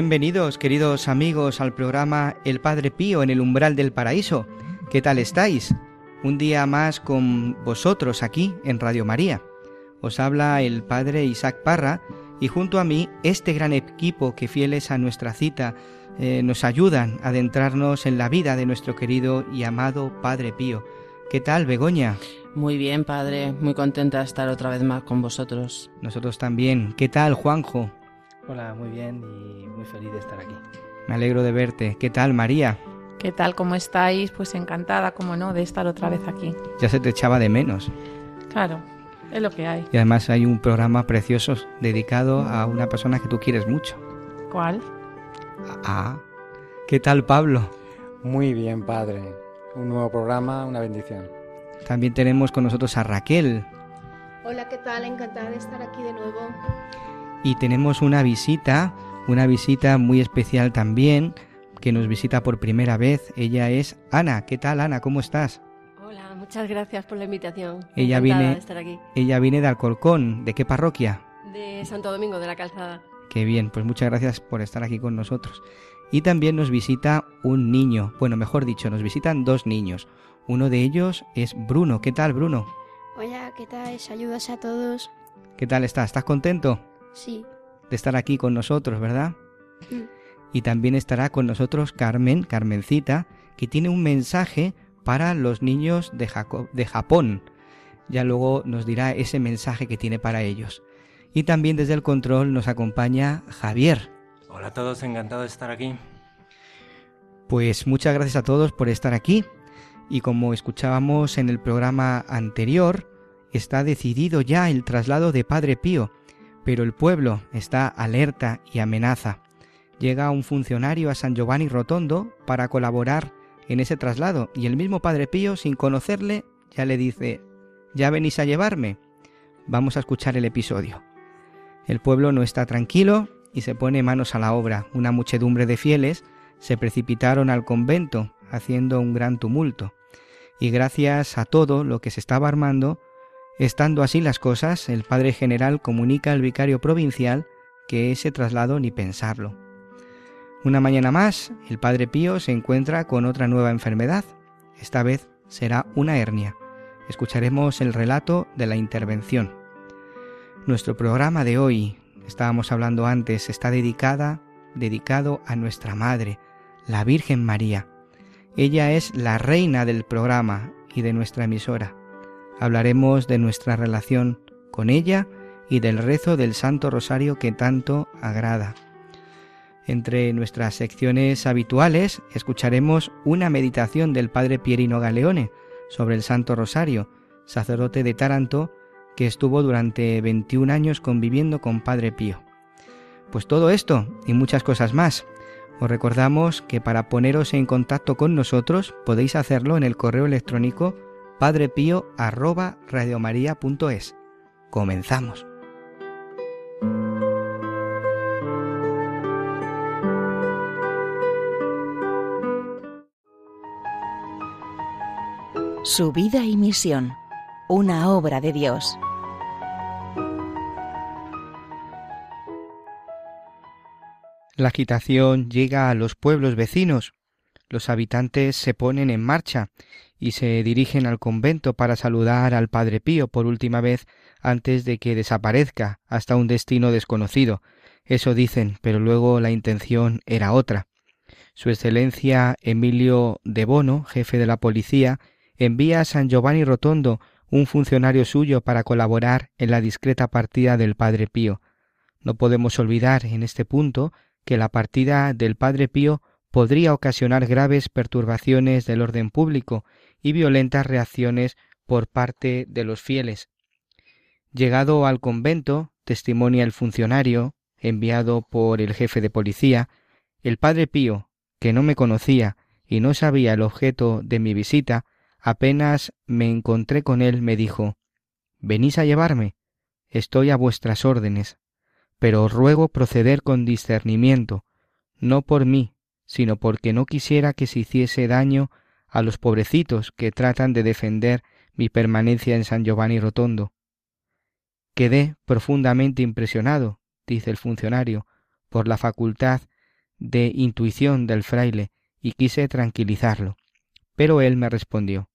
Bienvenidos, queridos amigos, al programa El Padre Pío en el umbral del paraíso. ¿Qué tal estáis? Un día más con vosotros aquí en Radio María. Os habla el Padre Isaac Parra y junto a mí este gran equipo que fieles a nuestra cita eh, nos ayudan a adentrarnos en la vida de nuestro querido y amado Padre Pío. ¿Qué tal, Begoña? Muy bien, padre. Muy contenta de estar otra vez más con vosotros. Nosotros también. ¿Qué tal, Juanjo? Hola, muy bien y muy feliz de estar aquí. Me alegro de verte. ¿Qué tal, María? ¿Qué tal? ¿Cómo estáis? Pues encantada, como no, de estar otra vez aquí. Ya se te echaba de menos. Claro, es lo que hay. Y además hay un programa precioso dedicado a una persona que tú quieres mucho. ¿Cuál? Ah, ¿qué tal Pablo? Muy bien, padre. Un nuevo programa, una bendición. También tenemos con nosotros a Raquel Hola, ¿qué tal? Encantada de estar aquí de nuevo. Y tenemos una visita, una visita muy especial también, que nos visita por primera vez. Ella es Ana. ¿Qué tal Ana? ¿Cómo estás? Hola, muchas gracias por la invitación. Ella viene- de estar aquí. Ella viene de Alcorcón. ¿De qué parroquia? De Santo Domingo, de la Calzada. Qué bien, pues muchas gracias por estar aquí con nosotros. Y también nos visita un niño, bueno, mejor dicho, nos visitan dos niños. Uno de ellos es Bruno. ¿Qué tal, Bruno? Hola, ¿qué tal? Saludos a todos. ¿Qué tal estás? ¿Estás contento Sí. de estar aquí con nosotros, verdad? Y también estará con nosotros Carmen, Carmencita, que tiene un mensaje para los niños de, Jaco- de Japón. Ya luego nos dirá ese mensaje que tiene para ellos. Y también desde el control nos acompaña Javier. Hola a todos, encantado de estar aquí. Pues muchas gracias a todos por estar aquí. Y como escuchábamos en el programa anterior, está decidido ya el traslado de Padre Pío, pero el pueblo está alerta y amenaza. Llega un funcionario a San Giovanni Rotondo para colaborar en ese traslado y el mismo Padre Pío, sin conocerle, ya le dice, ¿ya venís a llevarme? Vamos a escuchar el episodio. El pueblo no está tranquilo y se pone manos a la obra. Una muchedumbre de fieles se precipitaron al convento, haciendo un gran tumulto. Y gracias a todo lo que se estaba armando, estando así las cosas, el padre general comunica al vicario provincial que ese traslado ni pensarlo. Una mañana más, el padre Pío se encuentra con otra nueva enfermedad. Esta vez será una hernia. Escucharemos el relato de la intervención. Nuestro programa de hoy, estábamos hablando antes, está dedicada, dedicado a nuestra madre, la Virgen María. Ella es la reina del programa y de nuestra emisora. Hablaremos de nuestra relación con ella y del rezo del Santo Rosario que tanto agrada. Entre nuestras secciones habituales escucharemos una meditación del Padre Pierino Galeone sobre el Santo Rosario, sacerdote de Taranto, que estuvo durante 21 años conviviendo con Padre Pío. Pues todo esto y muchas cosas más. Os recordamos que para poneros en contacto con nosotros podéis hacerlo en el correo electrónico padrepío@radiomaria.es. Comenzamos. Su vida y misión, una obra de Dios. La agitación llega a los pueblos vecinos. los habitantes se ponen en marcha y se dirigen al convento para saludar al Padre Pío por última vez antes de que desaparezca hasta un destino desconocido. Eso dicen, pero luego la intención era otra. Su Excelencia Emilio de Bono, jefe de la policía, envía a San Giovanni Rotondo un funcionario suyo para colaborar en la discreta partida del Padre Pío. No podemos olvidar en este punto que la partida del Padre Pío podría ocasionar graves perturbaciones del orden público y violentas reacciones por parte de los fieles. Llegado al convento, testimonia el funcionario, enviado por el jefe de policía, el padre Pío, que no me conocía y no sabía el objeto de mi visita, apenas me encontré con él, me dijo ¿Venís a llevarme? Estoy a vuestras órdenes, pero os ruego proceder con discernimiento, no por mí, sino porque no quisiera que se hiciese daño a los pobrecitos que tratan de defender mi permanencia en San Giovanni Rotondo. Quedé profundamente impresionado, dice el funcionario, por la facultad de intuición del fraile y quise tranquilizarlo. Pero él me respondió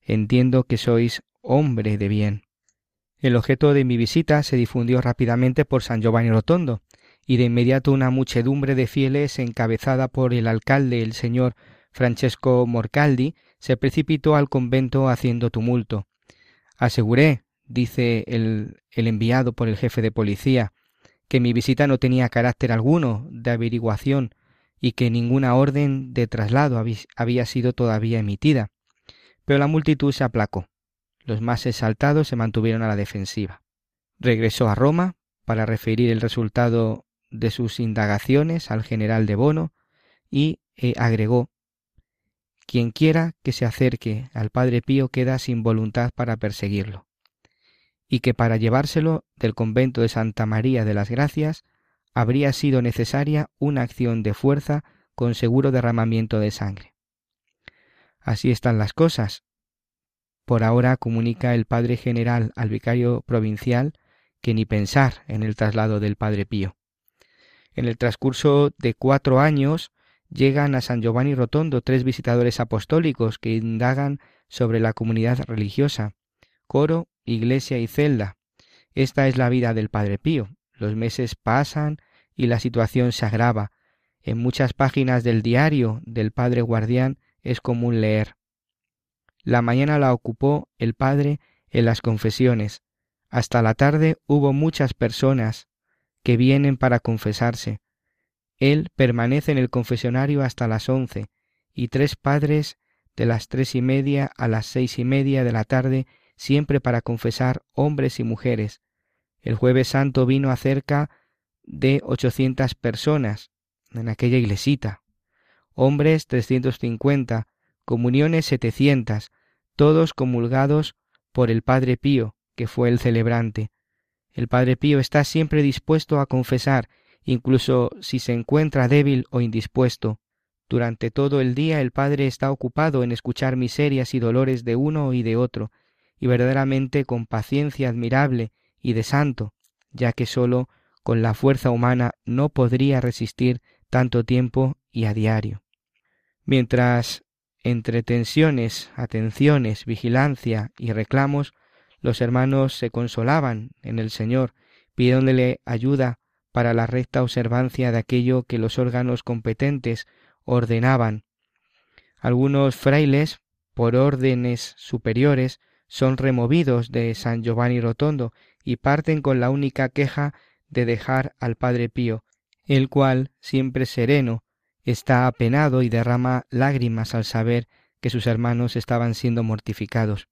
Entiendo que sois hombre de bien. El objeto de mi visita se difundió rápidamente por San Giovanni Rotondo, y de inmediato una muchedumbre de fieles encabezada por el alcalde, el señor Francesco Morcaldi, se precipitó al convento haciendo tumulto. Aseguré, dice el, enviado por el jefe de policía, que mi visita no tenía carácter alguno de averiguación y que ninguna orden de traslado había sido todavía emitida. Pero la multitud se aplacó. Los más exaltados se mantuvieron a la defensiva. Regresó a Roma para referir el resultado de sus indagaciones al general de Bono y eh, agregó Quien quiera que se acerque al Padre Pío queda sin voluntad para perseguirlo, y que para llevárselo del convento de Santa María de las Gracias habría sido necesaria una acción de fuerza con seguro derramamiento de sangre. Así están las cosas. Por ahora comunica el Padre General al vicario provincial que ni pensar en el traslado del Padre Pío. En el transcurso de cuatro años llegan a San Giovanni Rotondo tres visitadores apostólicos que indagan sobre la comunidad religiosa, coro, iglesia y celda. Esta es la vida del Padre Pío, los meses pasan y la situación se agrava. En muchas páginas del diario del Padre Guardián es común leer. La mañana la ocupó el Padre en las confesiones. Hasta la tarde hubo muchas personas que vienen para confesarse. Él permanece en el confesionario hasta las once, y tres padres de las tres y media a las seis y media de la tarde siempre para confesar hombres y mujeres, el jueves santo vino a cerca de 800 personas en aquella iglesita. Hombres 350, comuniones 700, todos comulgados por el Padre Pío, que fue el celebrante. El Padre Pío está siempre dispuesto a confesar, incluso si se encuentra débil o indispuesto. Durante todo el día el Padre está ocupado en escuchar miserias y dolores de uno y de otro, y verdaderamente con paciencia admirable y de santo, ya que sólo con la fuerza humana no podría resistir tanto tiempo y a diario. Mientras entre tensiones, atenciones, vigilancia y reclamos, los hermanos se consolaban en el Señor, pidiéndole ayuda para la recta observancia de aquello que los órganos competentes ordenaban. Algunos frailes, por órdenes superiores, son removidos de San Giovanni Rotondo y parten con la única queja de dejar al Padre Pío, el cual, siempre sereno, está apenado y derrama lágrimas al saber que sus hermanos estaban siendo mortificados.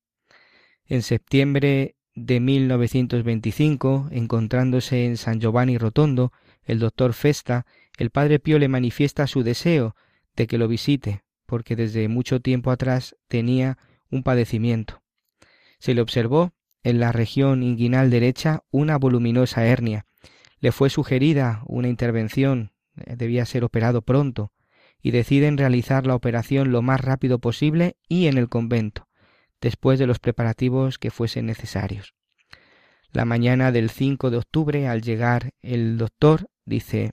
En septiembre de 1925, encontrándose en San Giovanni Rotondo, el doctor Festa, el Padre Pío le manifiesta su deseo de que lo visite, porque desde mucho tiempo atrás tenía un padecimiento. Se le observó en la región inguinal derecha una voluminosa hernia. Le fue sugerida una intervención, eh, debía ser operado pronto, y deciden realizar la operación lo más rápido posible y en el convento, después de los preparativos que fuesen necesarios. La mañana del 5 de octubre, al llegar el doctor, dice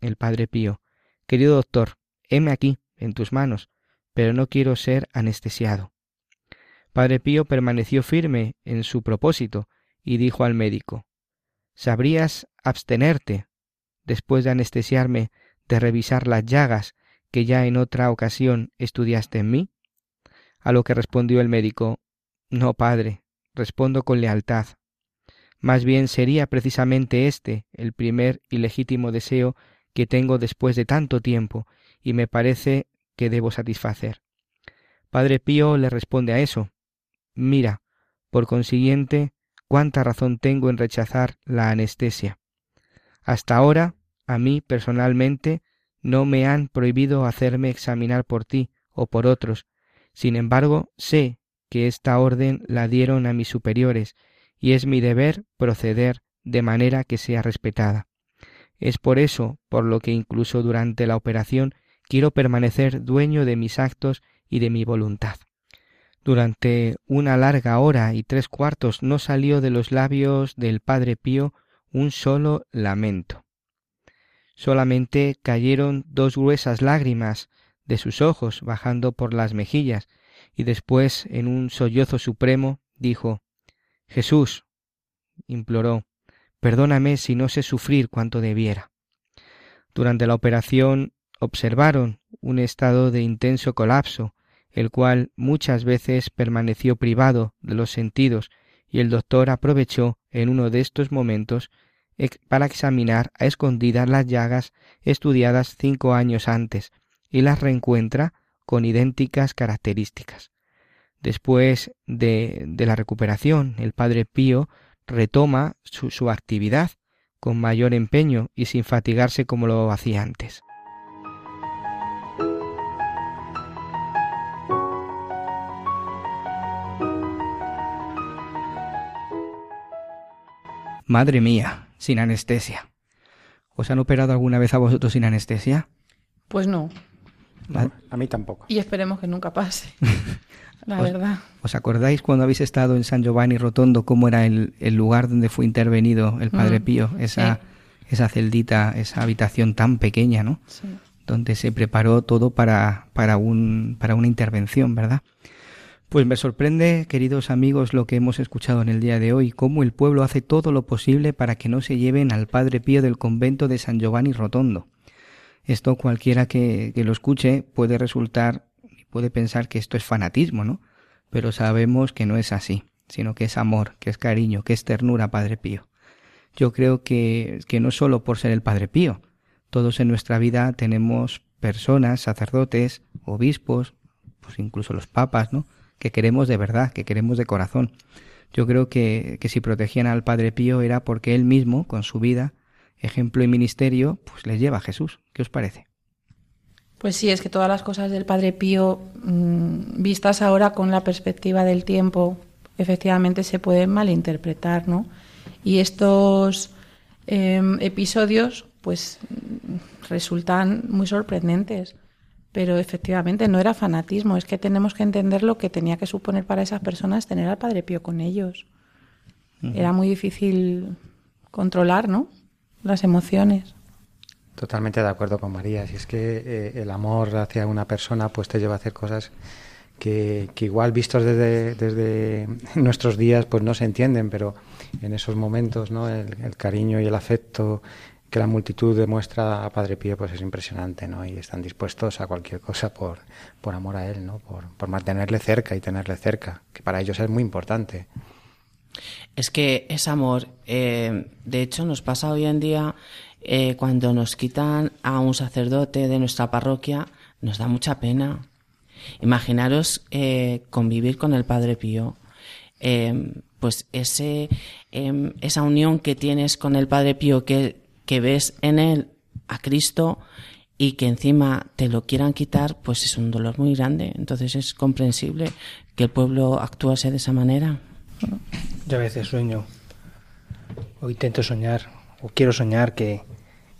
el padre Pío, Querido doctor, heme aquí, en tus manos, pero no quiero ser anestesiado. Padre Pío permaneció firme en su propósito y dijo al médico ¿Sabrías abstenerte, después de anestesiarme, de revisar las llagas que ya en otra ocasión estudiaste en mí? A lo que respondió el médico No, padre, respondo con lealtad. Más bien sería precisamente este el primer y legítimo deseo que tengo después de tanto tiempo, y me parece que debo satisfacer. Padre Pío le responde a eso. Mira, por consiguiente, cuánta razón tengo en rechazar la anestesia. Hasta ahora, a mí personalmente, no me han prohibido hacerme examinar por ti o por otros. Sin embargo, sé que esta orden la dieron a mis superiores, y es mi deber proceder de manera que sea respetada. Es por eso por lo que incluso durante la operación quiero permanecer dueño de mis actos y de mi voluntad. Durante una larga hora y tres cuartos no salió de los labios del Padre Pío un solo lamento. Solamente cayeron dos gruesas lágrimas de sus ojos bajando por las mejillas, y después, en un sollozo supremo, dijo Jesús, imploró, perdóname si no sé sufrir cuanto debiera. Durante la operación observaron un estado de intenso colapso, el cual muchas veces permaneció privado de los sentidos, y el doctor aprovechó en uno de estos momentos para examinar a escondidas las llagas estudiadas cinco años antes, y las reencuentra con idénticas características. Después de, de la recuperación, el padre Pío retoma su, su actividad con mayor empeño y sin fatigarse como lo hacía antes. Madre mía, sin anestesia. ¿Os han operado alguna vez a vosotros sin anestesia? Pues no. A mí tampoco. Y esperemos que nunca pase. La ¿Os, verdad. ¿Os acordáis cuando habéis estado en San Giovanni Rotondo cómo era el, el lugar donde fue intervenido el Padre Mm, Pío? Esa, sí. esa celdita, esa habitación tan pequeña, ¿no? Sí. Donde se preparó todo para, para, un, para una intervención, ¿verdad? Pues me sorprende, queridos amigos, lo que hemos escuchado en el día de hoy, cómo el pueblo hace todo lo posible para que no se lleven al Padre Pío del convento de San Giovanni Rotondo. Esto cualquiera que, lo escuche puede resultar puede pensar que esto es fanatismo, ¿no? Pero sabemos que no es así, sino que es amor, que es cariño, que es ternura, Padre Pío. Yo creo que, que no solo por ser el Padre Pío, todos en nuestra vida tenemos personas, sacerdotes, obispos, pues incluso los papas, ¿no? que queremos de verdad, que queremos de corazón. Yo creo que, que si protegían al Padre Pío era porque él mismo, con su vida, ejemplo y ministerio, pues les lleva a Jesús. ¿Qué os parece? Pues sí, es que todas las cosas del Padre Pío, mmm, vistas ahora con la perspectiva del tiempo, efectivamente se pueden malinterpretar, ¿no? Y estos eh, episodios, pues, resultan muy sorprendentes. Pero efectivamente no era fanatismo, es que tenemos que entender lo que tenía que suponer para esas personas tener al Padre Pío con ellos. Uh -huh. Era muy difícil controlar, ¿no? Las emociones. Totalmente de acuerdo con María. Si es que eh, el amor hacia una persona pues te lleva a hacer cosas que, que igual vistos desde, desde, nuestros días pues no se entienden, pero en esos momentos ¿no? el, el, cariño y el afecto que la multitud demuestra a Padre Pío pues es impresionante, ¿no? Y están dispuestos a cualquier cosa por, por amor a él, ¿no? Por, por mantenerle cerca y tenerle cerca, que para ellos es muy importante. Es que es amor. Eh, de hecho, nos pasa hoy en día eh, cuando nos quitan a un sacerdote de nuestra parroquia, nos da mucha pena. Imaginaros eh, convivir con el Padre Pío. pues ese, em, esa unión que tienes con el Padre Pío, que, que ves en él a Cristo y que encima te lo quieran quitar, pues es un dolor muy grande. Entonces es comprensible que el pueblo actuase de esa manera. Yo a veces sueño, o intento soñar, o quiero soñar que,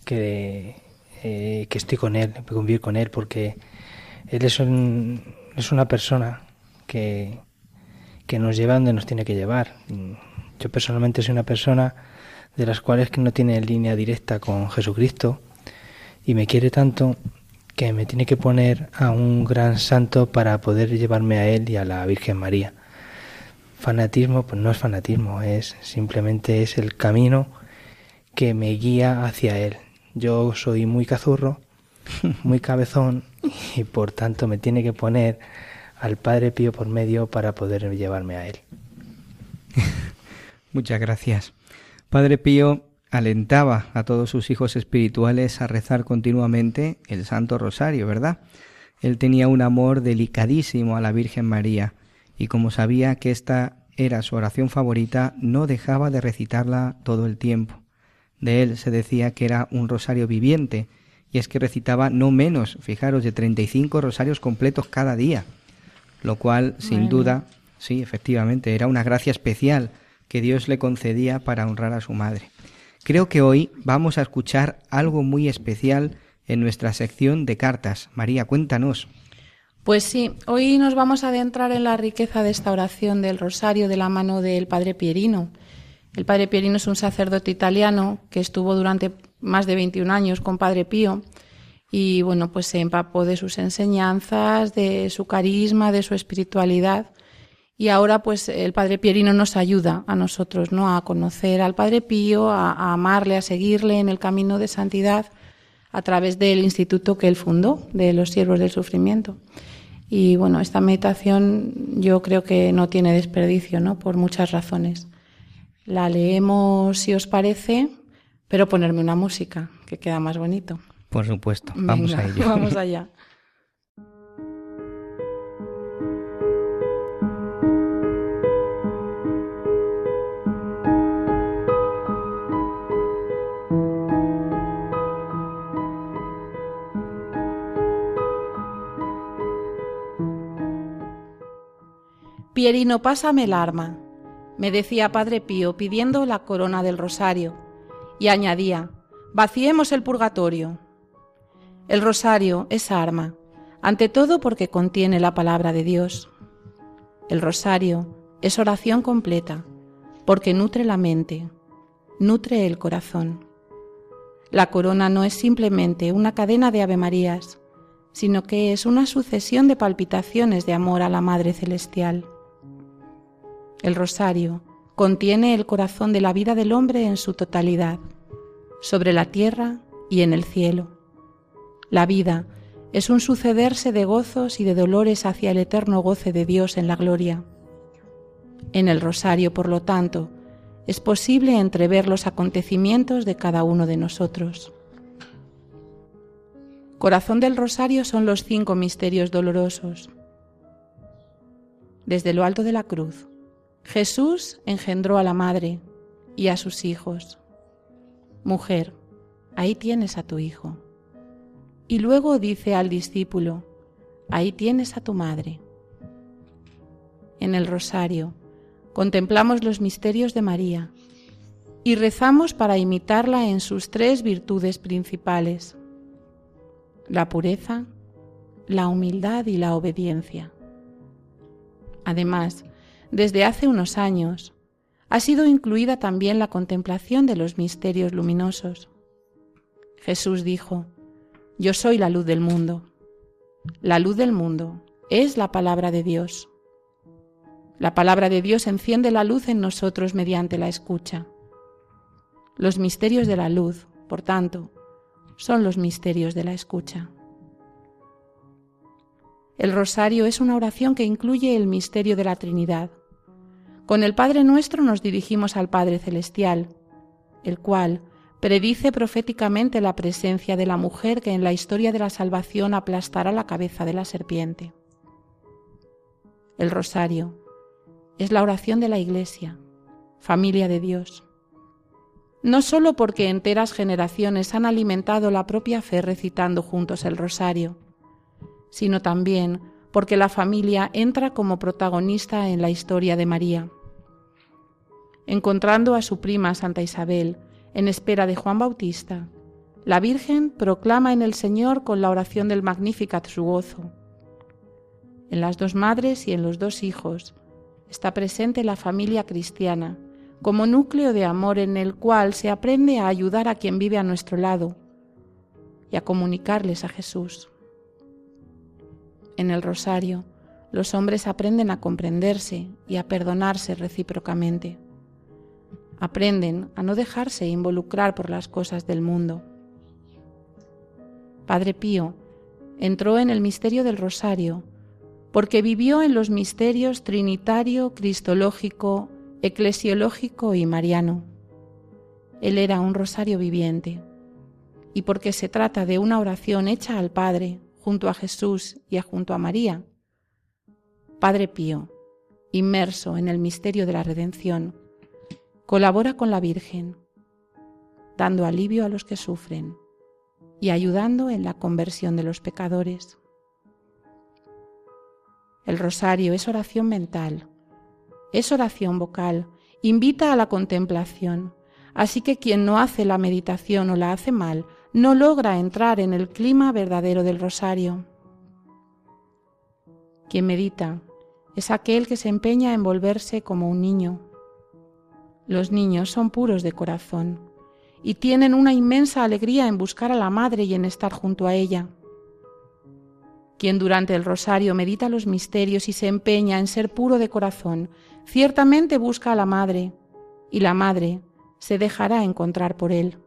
que, eh, que estoy con Él, convivir con Él, porque Él es, un, es una persona que, que nos lleva donde nos tiene que llevar. Yo personalmente soy una persona de las cuales que no tiene línea directa con Jesucristo y me quiere tanto que me tiene que poner a un gran santo para poder llevarme a él y a la Virgen María. Fanatismo, pues no es fanatismo, es simplemente es el camino que me guía hacia él. Yo soy muy cazurro, muy cabezón y por tanto me tiene que poner al Padre Pío por medio para poder llevarme a él. Muchas gracias. Padre Pío alentaba a todos sus hijos espirituales a rezar continuamente el Santo Rosario, ¿verdad? Él tenía un amor delicadísimo a la Virgen María y como sabía que esta era su oración favorita, no dejaba de recitarla todo el tiempo. De él se decía que era un rosario viviente, y es que recitaba no menos, fijaros, de 35 rosarios completos cada día, lo cual, sin duda, sí, efectivamente, era una gracia especial que Dios le concedía para honrar a su madre. Creo que hoy vamos a escuchar algo muy especial en nuestra sección de cartas. María, cuéntanos. Pues sí, hoy nos vamos a adentrar en la riqueza de esta oración del rosario de la mano del padre Pierino. El padre Pierino es un sacerdote italiano que estuvo durante más de 21 años con padre Pío y bueno, pues se empapó de sus enseñanzas, de su carisma, de su espiritualidad y ahora pues el Padre Pierino nos ayuda a nosotros, ¿no? A conocer al Padre Pío, a, amarle, a seguirle en el camino de santidad a través del instituto que él fundó, de los siervos del sufrimiento. Y bueno, esta meditación yo creo que no tiene desperdicio, ¿no? Por muchas razones. La leemos si os parece, pero ponerme una música, que queda más bonito. Por supuesto, vamos a ello. Vamos allá. Pierino, pásame el arma, me decía Padre Pío pidiendo la corona del rosario, y añadía, vaciemos el purgatorio. El rosario es arma, ante todo porque contiene la palabra de Dios. El rosario es oración completa, porque nutre la mente, nutre el corazón. La corona no es simplemente una cadena de avemarías, sino que es una sucesión de palpitaciones de amor a la Madre Celestial. El rosario contiene el corazón de la vida del hombre en su totalidad, sobre la tierra y en el cielo. La vida es un sucederse de gozos y de dolores hacia el eterno goce de Dios en la gloria. En el rosario, por lo tanto, es posible entrever los acontecimientos de cada uno de nosotros. Corazón del rosario son los cinco misterios dolorosos. Desde lo alto de la cruz, Jesús engendró a la madre y a sus hijos. Mujer, ahí tienes a tu hijo. Y luego dice al discípulo, ahí tienes a tu madre. En el rosario contemplamos los misterios de María y rezamos para imitarla en sus tres virtudes principales, la pureza, la humildad y la obediencia. Además, desde hace unos años, ha sido incluida también la contemplación de los misterios luminosos. Jesús dijo, Yo soy la luz del mundo. La luz del mundo es la palabra de Dios. La palabra de Dios enciende la luz en nosotros mediante la escucha. Los misterios de la luz, por tanto, son los misterios de la escucha. El rosario es una oración que incluye el misterio de la Trinidad, con el Padre nuestro nos dirigimos al Padre Celestial, el cual predice proféticamente la presencia de la mujer que en la historia de la salvación aplastará la cabeza de la serpiente. El rosario es la oración de la Iglesia, familia de Dios. No sólo porque enteras generaciones han alimentado la propia fe recitando juntos el rosario, sino también porque la familia entra como protagonista en la historia de María encontrando a su prima Santa Isabel en espera de Juan Bautista, la Virgen proclama en el Señor con la oración del Magnificat su gozo. En las dos madres y en los dos hijos está presente la familia cristiana como núcleo de amor en el cual se aprende a ayudar a quien vive a nuestro lado y a comunicarles a Jesús. En el rosario, los hombres aprenden a comprenderse y a perdonarse recíprocamente. Aprenden a no dejarse involucrar por las cosas del mundo. Padre Pío entró en el misterio del rosario porque vivió en los misterios trinitario, cristológico, eclesiológico y mariano. Él era un rosario viviente y porque se trata de una oración hecha al Padre junto a Jesús y junto a María. Padre Pío, inmerso en el misterio de la redención, colabora con la Virgen, dando alivio a los que sufren y ayudando en la conversión de los pecadores. El rosario es oración mental, es oración vocal, invita a la contemplación, así que quien no hace la meditación o la hace mal, no logra entrar en el clima verdadero del rosario. Quien medita es aquel que se empeña en volverse como un niño. Los niños son puros de corazón y tienen una inmensa alegría en buscar a la madre y en estar junto a ella. Quien durante el rosario medita los misterios y se empeña en ser puro de corazón, ciertamente busca a la madre, y la madre se dejará encontrar por él.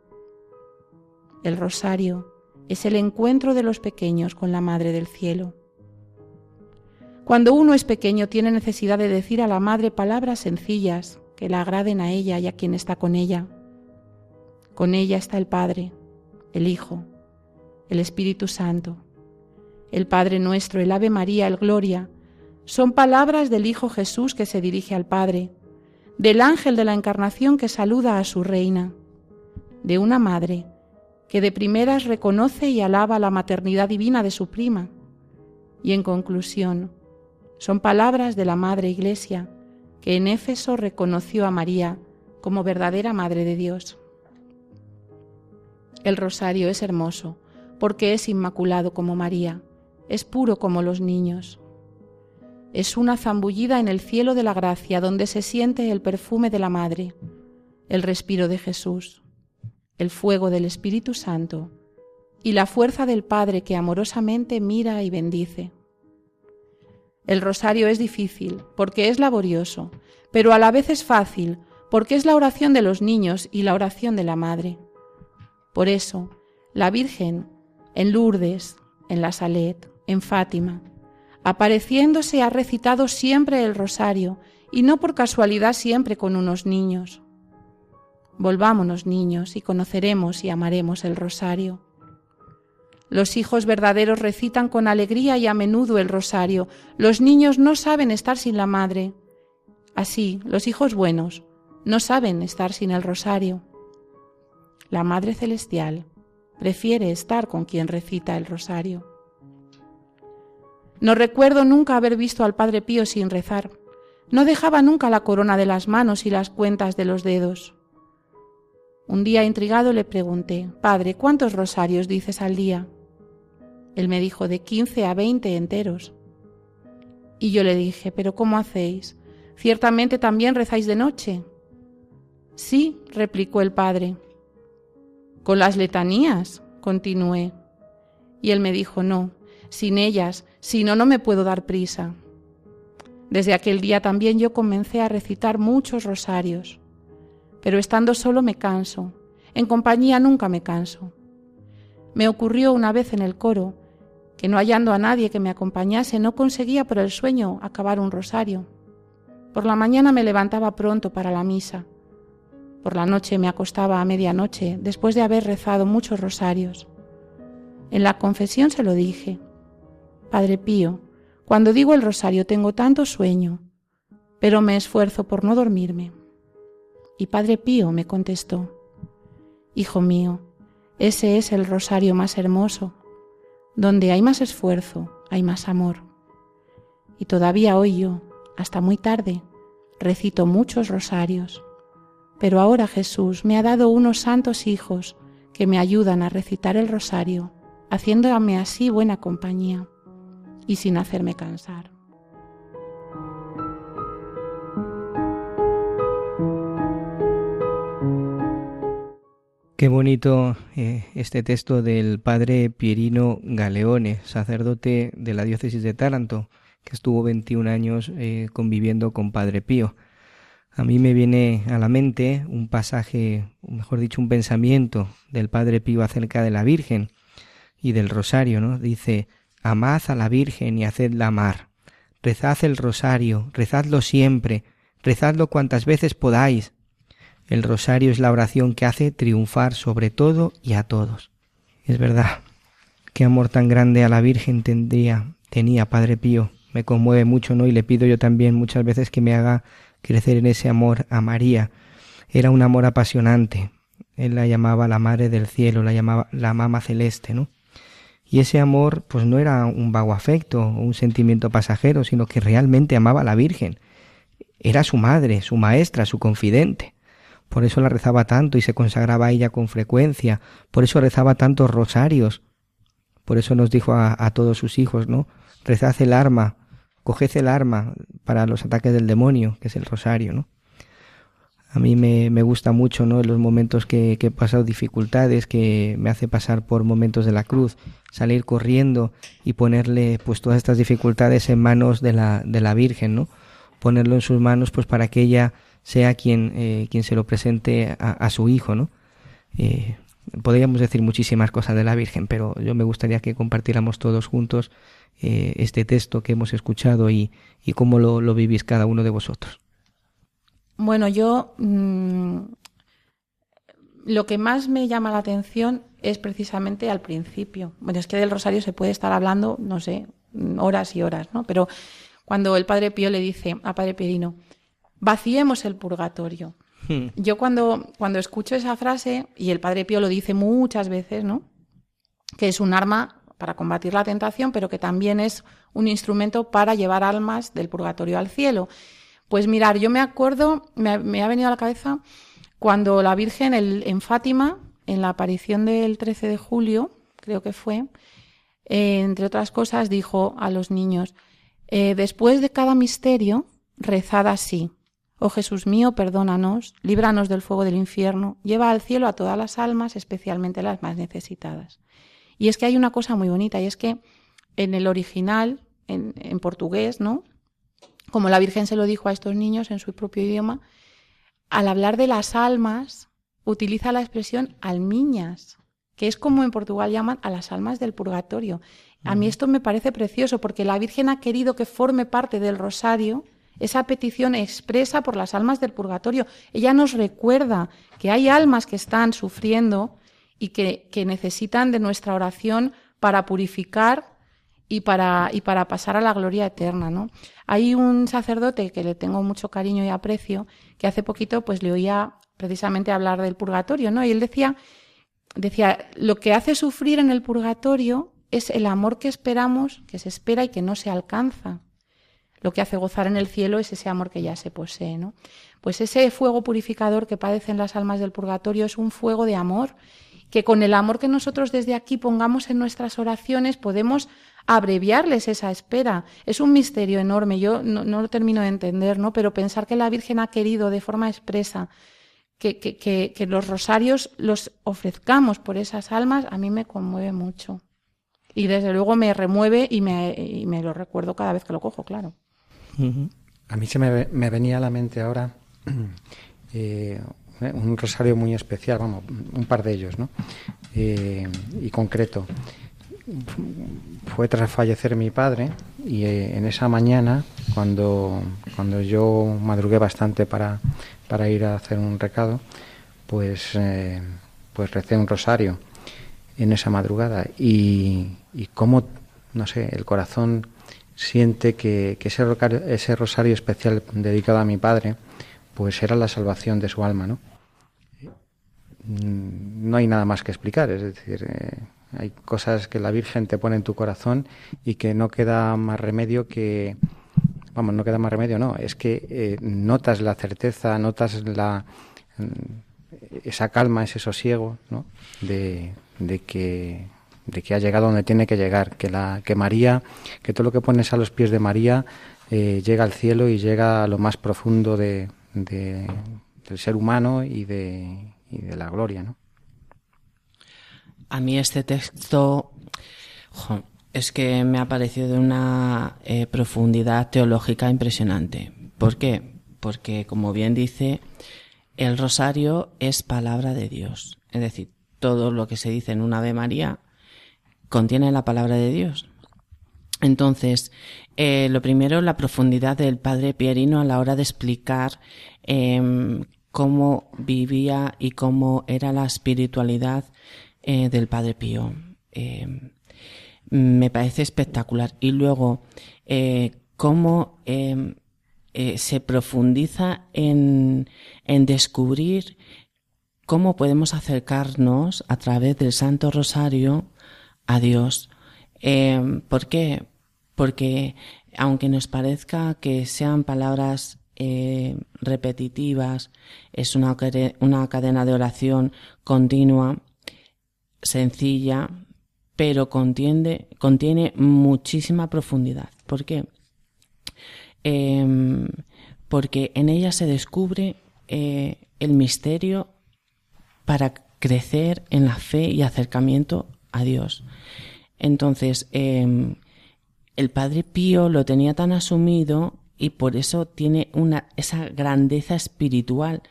El rosario es el encuentro de los pequeños con la Madre del Cielo. Cuando uno es pequeño tiene necesidad de decir a la Madre palabras sencillas que la agraden a ella y a quien está con ella. Con ella está el Padre, el Hijo, el Espíritu Santo, el Padre nuestro, el Ave María, el Gloria. Son palabras del Hijo Jesús que se dirige al Padre, del ángel de la Encarnación que saluda a su reina, de una madre que de primeras reconoce y alaba la maternidad divina de su prima. Y en conclusión, son palabras de la Madre Iglesia, que en Éfeso reconoció a María como verdadera Madre de Dios. El rosario es hermoso, porque es inmaculado como María, es puro como los niños. Es una zambullida en el cielo de la gracia donde se siente el perfume de la Madre, el respiro de Jesús el fuego del Espíritu Santo y la fuerza del Padre que amorosamente mira y bendice. El rosario es difícil porque es laborioso, pero a la vez es fácil porque es la oración de los niños y la oración de la Madre. Por eso, la Virgen, en Lourdes, en la Salet, en Fátima, apareciéndose ha recitado siempre el rosario y no por casualidad siempre con unos niños. Volvámonos, niños, y conoceremos y amaremos el rosario. Los hijos verdaderos recitan con alegría y a menudo el rosario. Los niños no saben estar sin la madre. Así, los hijos buenos no saben estar sin el rosario. La Madre Celestial prefiere estar con quien recita el rosario. No recuerdo nunca haber visto al Padre Pío sin rezar. No dejaba nunca la corona de las manos y las cuentas de los dedos. Un día intrigado le pregunté, Padre, ¿cuántos rosarios dices al día? Él me dijo, de quince a veinte enteros. Y yo le dije, ¿pero cómo hacéis? ¿Ciertamente también rezáis de noche? Sí, replicó el padre. ¿Con las letanías? continué. Y él me dijo, no, sin ellas, si no, no me puedo dar prisa. Desde aquel día también yo comencé a recitar muchos rosarios pero estando solo me canso, en compañía nunca me canso. Me ocurrió una vez en el coro que no hallando a nadie que me acompañase no conseguía por el sueño acabar un rosario. Por la mañana me levantaba pronto para la misa. Por la noche me acostaba a medianoche después de haber rezado muchos rosarios. En la confesión se lo dije. Padre Pío, cuando digo el rosario tengo tanto sueño, pero me esfuerzo por no dormirme. Y Padre Pío me contestó, Hijo mío, ese es el rosario más hermoso. Donde hay más esfuerzo, hay más amor. Y todavía hoy yo, hasta muy tarde, recito muchos rosarios. Pero ahora Jesús me ha dado unos santos hijos que me ayudan a recitar el rosario, haciéndome así buena compañía y sin hacerme cansar. Qué bonito eh, este texto del padre Pierino Galeone, sacerdote de la diócesis de Taranto, que estuvo 21 años eh, conviviendo con Padre Pío. A mí me viene a la mente un pasaje, mejor dicho, un pensamiento del Padre Pío acerca de la Virgen y del Rosario, ¿no? Dice, amad a la Virgen y hacedla amar. Rezad el Rosario, rezadlo siempre, rezadlo cuantas veces podáis, el rosario es la oración que hace triunfar sobre todo y a todos. Es verdad, qué amor tan grande a la Virgen tendría, tenía Padre Pío. Me conmueve mucho, ¿no? Y le pido yo también muchas veces que me haga crecer en ese amor a María. Era un amor apasionante. Él la llamaba la Madre del Cielo, la llamaba la Mama Celeste, ¿no? Y ese amor, pues no era un vago afecto o un sentimiento pasajero, sino que realmente amaba a la Virgen. Era su madre, su maestra, su confidente. Por eso la rezaba tanto y se consagraba a ella con frecuencia. Por eso rezaba tantos rosarios. Por eso nos dijo a, todos sus hijos, ¿no? Rezad el arma, coged el arma para los ataques del demonio, que es el rosario, ¿no? A mí me, gusta mucho, ¿no? En los momentos que, que, he pasado dificultades, que me hace pasar por momentos de la cruz, salir corriendo y ponerle pues todas estas dificultades en manos de la, de la Virgen, ¿no? Ponerlo en sus manos pues para que ella sea quien, eh, quien se lo presente a, su hijo, ¿no? Eh, podríamos decir muchísimas cosas de la Virgen, pero yo me gustaría que compartiéramos todos juntos eh, este texto que hemos escuchado y, y cómo lo, lo, vivís cada uno de vosotros. Bueno, yo mm, lo que más me llama la atención es precisamente al principio. Bueno, es que del rosario se puede estar hablando, no sé, horas y horas, ¿no? Pero cuando el Padre Pío le dice a Padre Pierino, vaciemos el purgatorio. Hmm. Yo cuando, cuando escucho esa frase, y el Padre Pío lo dice muchas veces, ¿no? Que es un arma para combatir la tentación, pero que también es un instrumento para llevar almas del purgatorio al cielo. Pues mirar, yo me acuerdo, me, ha venido a la cabeza cuando la Virgen en Fátima, en la aparición del 13 de julio, creo que fue, eh, entre otras cosas, dijo a los niños, eh, después de cada misterio, rezad así. Oh Jesús mío, perdónanos, líbranos del fuego del infierno, lleva al cielo a todas las almas, especialmente las más necesitadas. Y es que hay una cosa muy bonita, y es que en el original, en, en portugués, ¿no? Como la Virgen se lo dijo a estos niños en su propio idioma, al hablar de las almas, utiliza la expresión almiñas, que es como en Portugal llaman a las almas del purgatorio. A mí esto me parece precioso porque la Virgen ha querido que forme parte del rosario esa petición expresa por las almas del purgatorio. Ella nos recuerda que hay almas que están sufriendo y que, necesitan de nuestra oración para purificar y para, y para pasar a la gloria eterna. ¿no? Hay un sacerdote que le tengo mucho cariño y aprecio, que hace poquito pues le oía precisamente hablar del purgatorio, ¿no? Y él decía, decía, lo que hace sufrir en el purgatorio es el amor que esperamos, que se espera y que no se alcanza lo que hace gozar en el cielo es ese amor que ya se posee, ¿no? Pues ese fuego purificador que padecen las almas del purgatorio es un fuego de amor, que con el amor que nosotros desde aquí pongamos en nuestras oraciones podemos abreviarles esa espera. Es un misterio enorme, yo no, lo termino de entender, ¿no? Pero pensar que la Virgen ha querido de forma expresa que, que, que, los rosarios los ofrezcamos por esas almas, a mí me conmueve mucho. Y desde luego me remueve y me, y me lo recuerdo cada vez que lo cojo, claro. A mí se me, venía a la mente ahora eh, un rosario muy especial, vamos, un par de ellos, ¿no? Eh, y concreto. Fue tras fallecer mi padre y eh, en esa mañana, cuando, cuando yo madrugué bastante para, para ir a hacer un recado, pues, pues recé un rosario en esa madrugada y, y cómo, no sé, el corazón siente que, ese, ese, rosario especial dedicado a mi padre, pues era la salvación de su alma, ¿no? Mm, no hay nada más que explicar, es decir, eh, hay cosas que la Virgen te pone en tu corazón y que no queda más remedio que, vamos, no queda más remedio, no, es que eh, notas la certeza, notas la mm, esa calma, ese sosiego, ¿no? de que de que ha llegado donde tiene que llegar, que, la, que María, que todo lo que pones a los pies de María eh, llega al cielo y llega a lo más profundo de, del ser humano y de, y de la gloria, ¿no? a mí este texto es que me ha parecido de una eh, profundidad teológica impresionante. ¿Por qué? Porque, como bien dice, el rosario es palabra de Dios. Es decir, todo lo que se dice en una Ave María contiene la palabra de Dios. Entonces, eh, lo primero, la profundidad del padre Pierino a la hora de explicar em, cómo vivía y cómo era la espiritualidad eh, del padre Pío. Em, me parece espectacular. Y luego, eh, cómo em, se profundiza en, en descubrir cómo podemos acercarnos a través del Santo Rosario a Dios. ¿Por qué? porque aunque nos parezca que sean palabras eh, repetitivas, es una, una cadena de oración continua, sencilla, pero contiene, contiene muchísima profundidad. ¿Por qué? Em, porque en ella se descubre eh, el misterio para crecer en la fe y acercamiento a Dios. Entonces, em, el padre Pío lo tenía tan asumido y por eso tiene una, esa grandeza espiritual.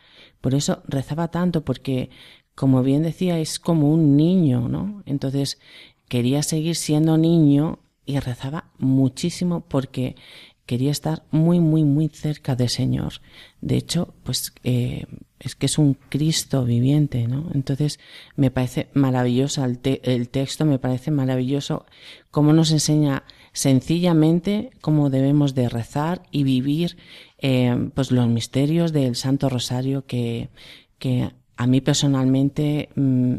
Por eso rezaba tanto, porque, como bien decía, es como un niño, ¿no? Entonces, quería seguir siendo niño y rezaba muchísimo porque quería estar muy, muy, muy cerca del Señor. De hecho, pues eh, es que es un Cristo viviente, ¿no? Entonces, me parece maravilloso el, texto, me parece maravilloso cómo nos enseña sencillamente cómo debemos de rezar y vivir eh, pues los misterios del Santo Rosario que, que a mí personalmente mm,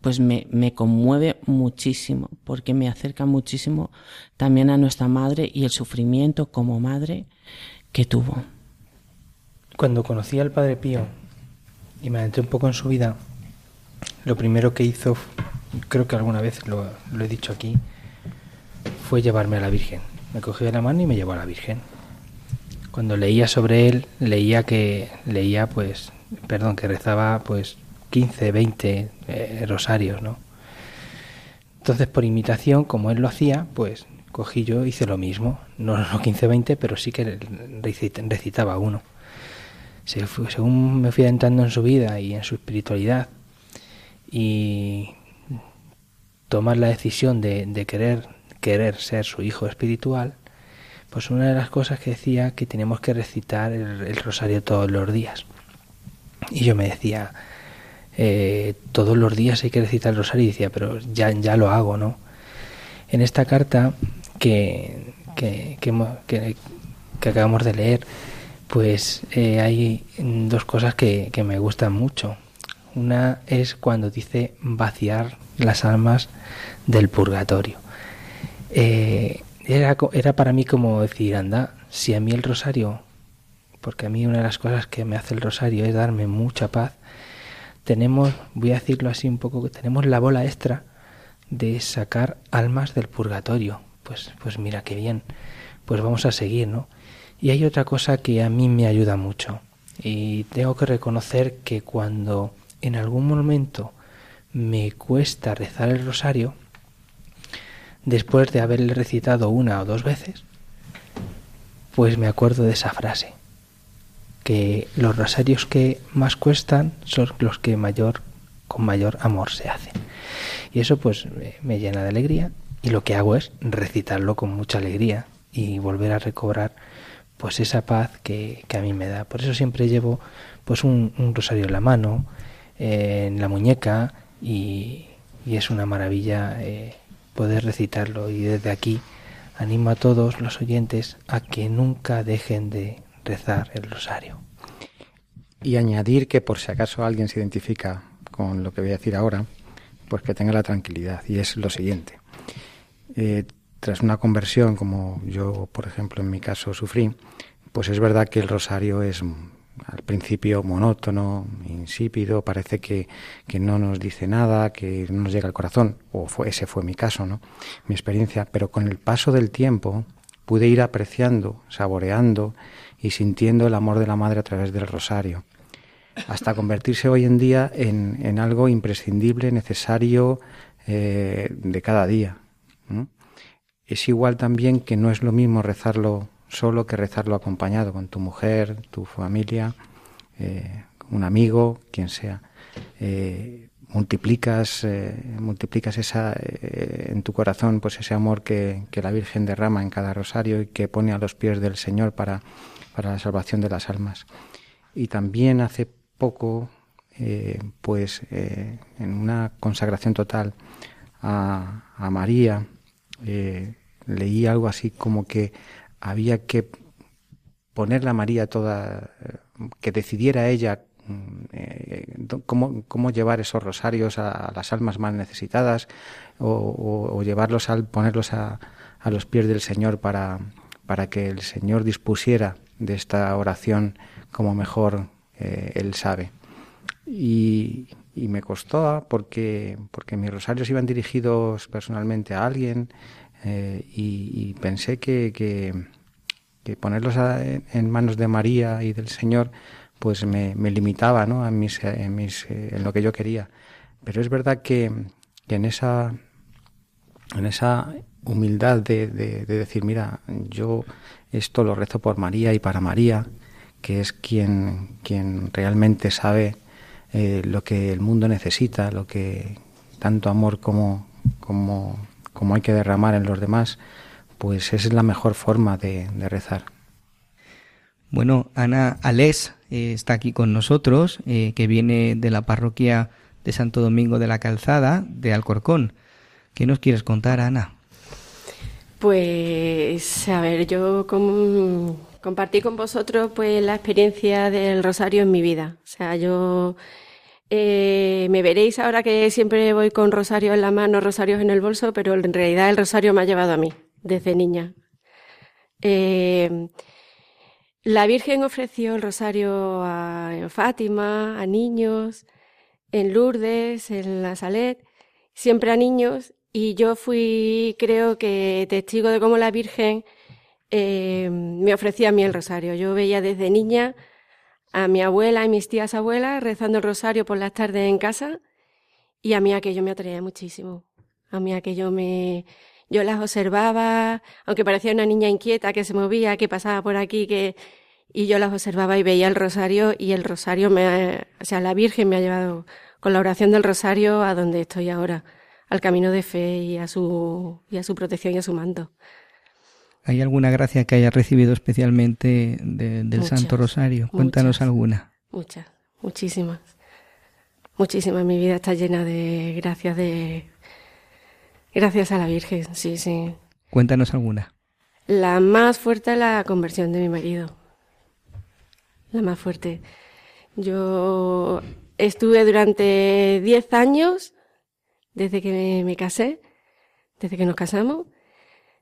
pues me, me, conmueve muchísimo porque me acerca muchísimo también a nuestra madre y el sufrimiento como madre que tuvo. Cuando conocí al Padre Pío y me adentré un poco en su vida, lo primero que hizo, creo que alguna vez lo, lo he dicho aquí, fue llevarme a la Virgen. Me cogió de la mano y me llevó a la Virgen. Cuando leía sobre él, leía que leía pues, perdón, que rezaba pues 15, 20 eh, rosarios, ¿no? Entonces, por imitación, como él lo hacía, pues cogí yo, hice lo mismo. No, no 15, 20, pero sí que recitaba uno. Según me fui adentrando en su vida y en su espiritualidad y tomar la decisión de, de querer querer ser su hijo espiritual, pues una de las cosas que decía que tenemos que recitar el, rosario todos los días. Y yo me decía, eh, todos los días hay que recitar el rosario y decía, pero ya, ya lo hago, ¿no? En esta carta que, que, que, acabamos de leer, pues eh, hay dos cosas que, que me gustan mucho. Una es cuando dice vaciar las almas del purgatorio. Eh, era, era para mí como decir, anda, si a mí el rosario, porque a mí una de las cosas que me hace el rosario es darme mucha paz, tenemos, voy a decirlo así un poco, que tenemos la bola extra de sacar almas del purgatorio. Pues, pues mira qué bien, pues vamos a seguir, ¿no? Y hay otra cosa que a mí me ayuda mucho. Y tengo que reconocer que cuando en algún momento me cuesta rezar el rosario, después de haberle recitado una o dos veces, pues me acuerdo de esa frase, que los rosarios que más cuestan son los que mayor con mayor amor se hacen. Y eso pues me llena de alegría y lo que hago es recitarlo con mucha alegría y volver a recobrar pues esa paz que, a mí me da. Por eso siempre llevo pues un, rosario en la mano, en la muñeca y, es una maravilla eh, poder recitarlo y desde aquí animo a todos los oyentes a que nunca dejen de rezar el rosario. Y añadir que por si acaso alguien se identifica con lo que voy a decir ahora, pues que tenga la tranquilidad. Y es lo siguiente. Eh, tras una conversión, como yo, por ejemplo, en mi caso sufrí, pues es verdad que el rosario es al principio monótono, insípido, parece que, que, no nos dice nada, que no nos llega al corazón, o fue, ese fue mi caso, ¿no? mi experiencia, pero con el paso del tiempo pude ir apreciando, saboreando y sintiendo el amor de la Madre a través del rosario, hasta convertirse hoy en día en, en algo imprescindible, necesario, eh, de cada día. Es igual también que no es lo mismo rezarlo solo que rezarlo acompañado con tu mujer, tu familia, eh, un amigo, quien sea. Eh, multiplicas, multiplicas esa, en tu corazón pues ese amor que, que, la Virgen derrama en cada rosario y que pone a los pies del Señor para, para la salvación de las almas. Y también hace poco eh, pues eh, en una consagración total a, María, eh, leí algo así como que había que ponerle a María toda, que decidiera ella cómo, cómo, llevar esos rosarios a, las almas más necesitadas o, llevarlos al ponerlos a, a, los pies del Señor para, para que el Señor dispusiera de esta oración como mejor Él sabe y, me costó porque, porque mis rosarios iban dirigidos personalmente a alguien eh, y, pensé que, que, ponerlos en manos de María y del Señor pues me, limitaba ¿no? en, mis, en, mis, eh, en lo que yo quería. Pero es verdad que, en esa en esa humildad de, de, decir, mira, yo esto lo rezo por María y para María, que es quien, quien realmente sabe eh, lo que el mundo necesita, lo que tanto amor como, como, como hay que derramar en los demás, pues esa es la mejor forma de, rezar. Bueno, Ana Alés eh, está aquí con nosotros, eh, que viene de la parroquia de Santo Domingo de la Calzada, de Alcorcón. ¿Qué nos quieres contar, Ana? Pues, a ver, yo compartí con vosotros pues la experiencia del rosario en mi vida. O sea, yo eh, me veréis ahora que siempre voy con rosario en la mano, rosarios en el bolso, pero en realidad el rosario me ha llevado a mí desde niña. Eh, la Virgen ofreció el rosario a, Fátima, a niños, en Lourdes, en la Salet, siempre a niños, y yo fui, creo que, testigo de cómo la Virgen eh, me ofrecía a mí el rosario. Yo veía desde niña a mi abuela y mis tías abuelas rezando el rosario por las tardes en casa y a mí aquello me atraía muchísimo. A mí aquello me... Yo las observaba, aunque parecía una niña inquieta que se movía, que pasaba por aquí, que... Y yo las observaba y veía el rosario y el rosario me... O sea, la Virgen me ha llevado con la oración del rosario a donde estoy ahora, al camino de fe y a su, y a su protección y a su manto. ¿Hay alguna gracia que haya recibido especialmente del Santo Rosario? Cuéntanos alguna. Muchas, muchísimas. Muchísimas. Mi vida está llena de gracias de gracias a la Virgen, sí, sí. Cuéntanos alguna. La más fuerte es la conversión de mi marido. La más fuerte. Yo estuve durante 10 años, desde que me casé, desde que nos casamos,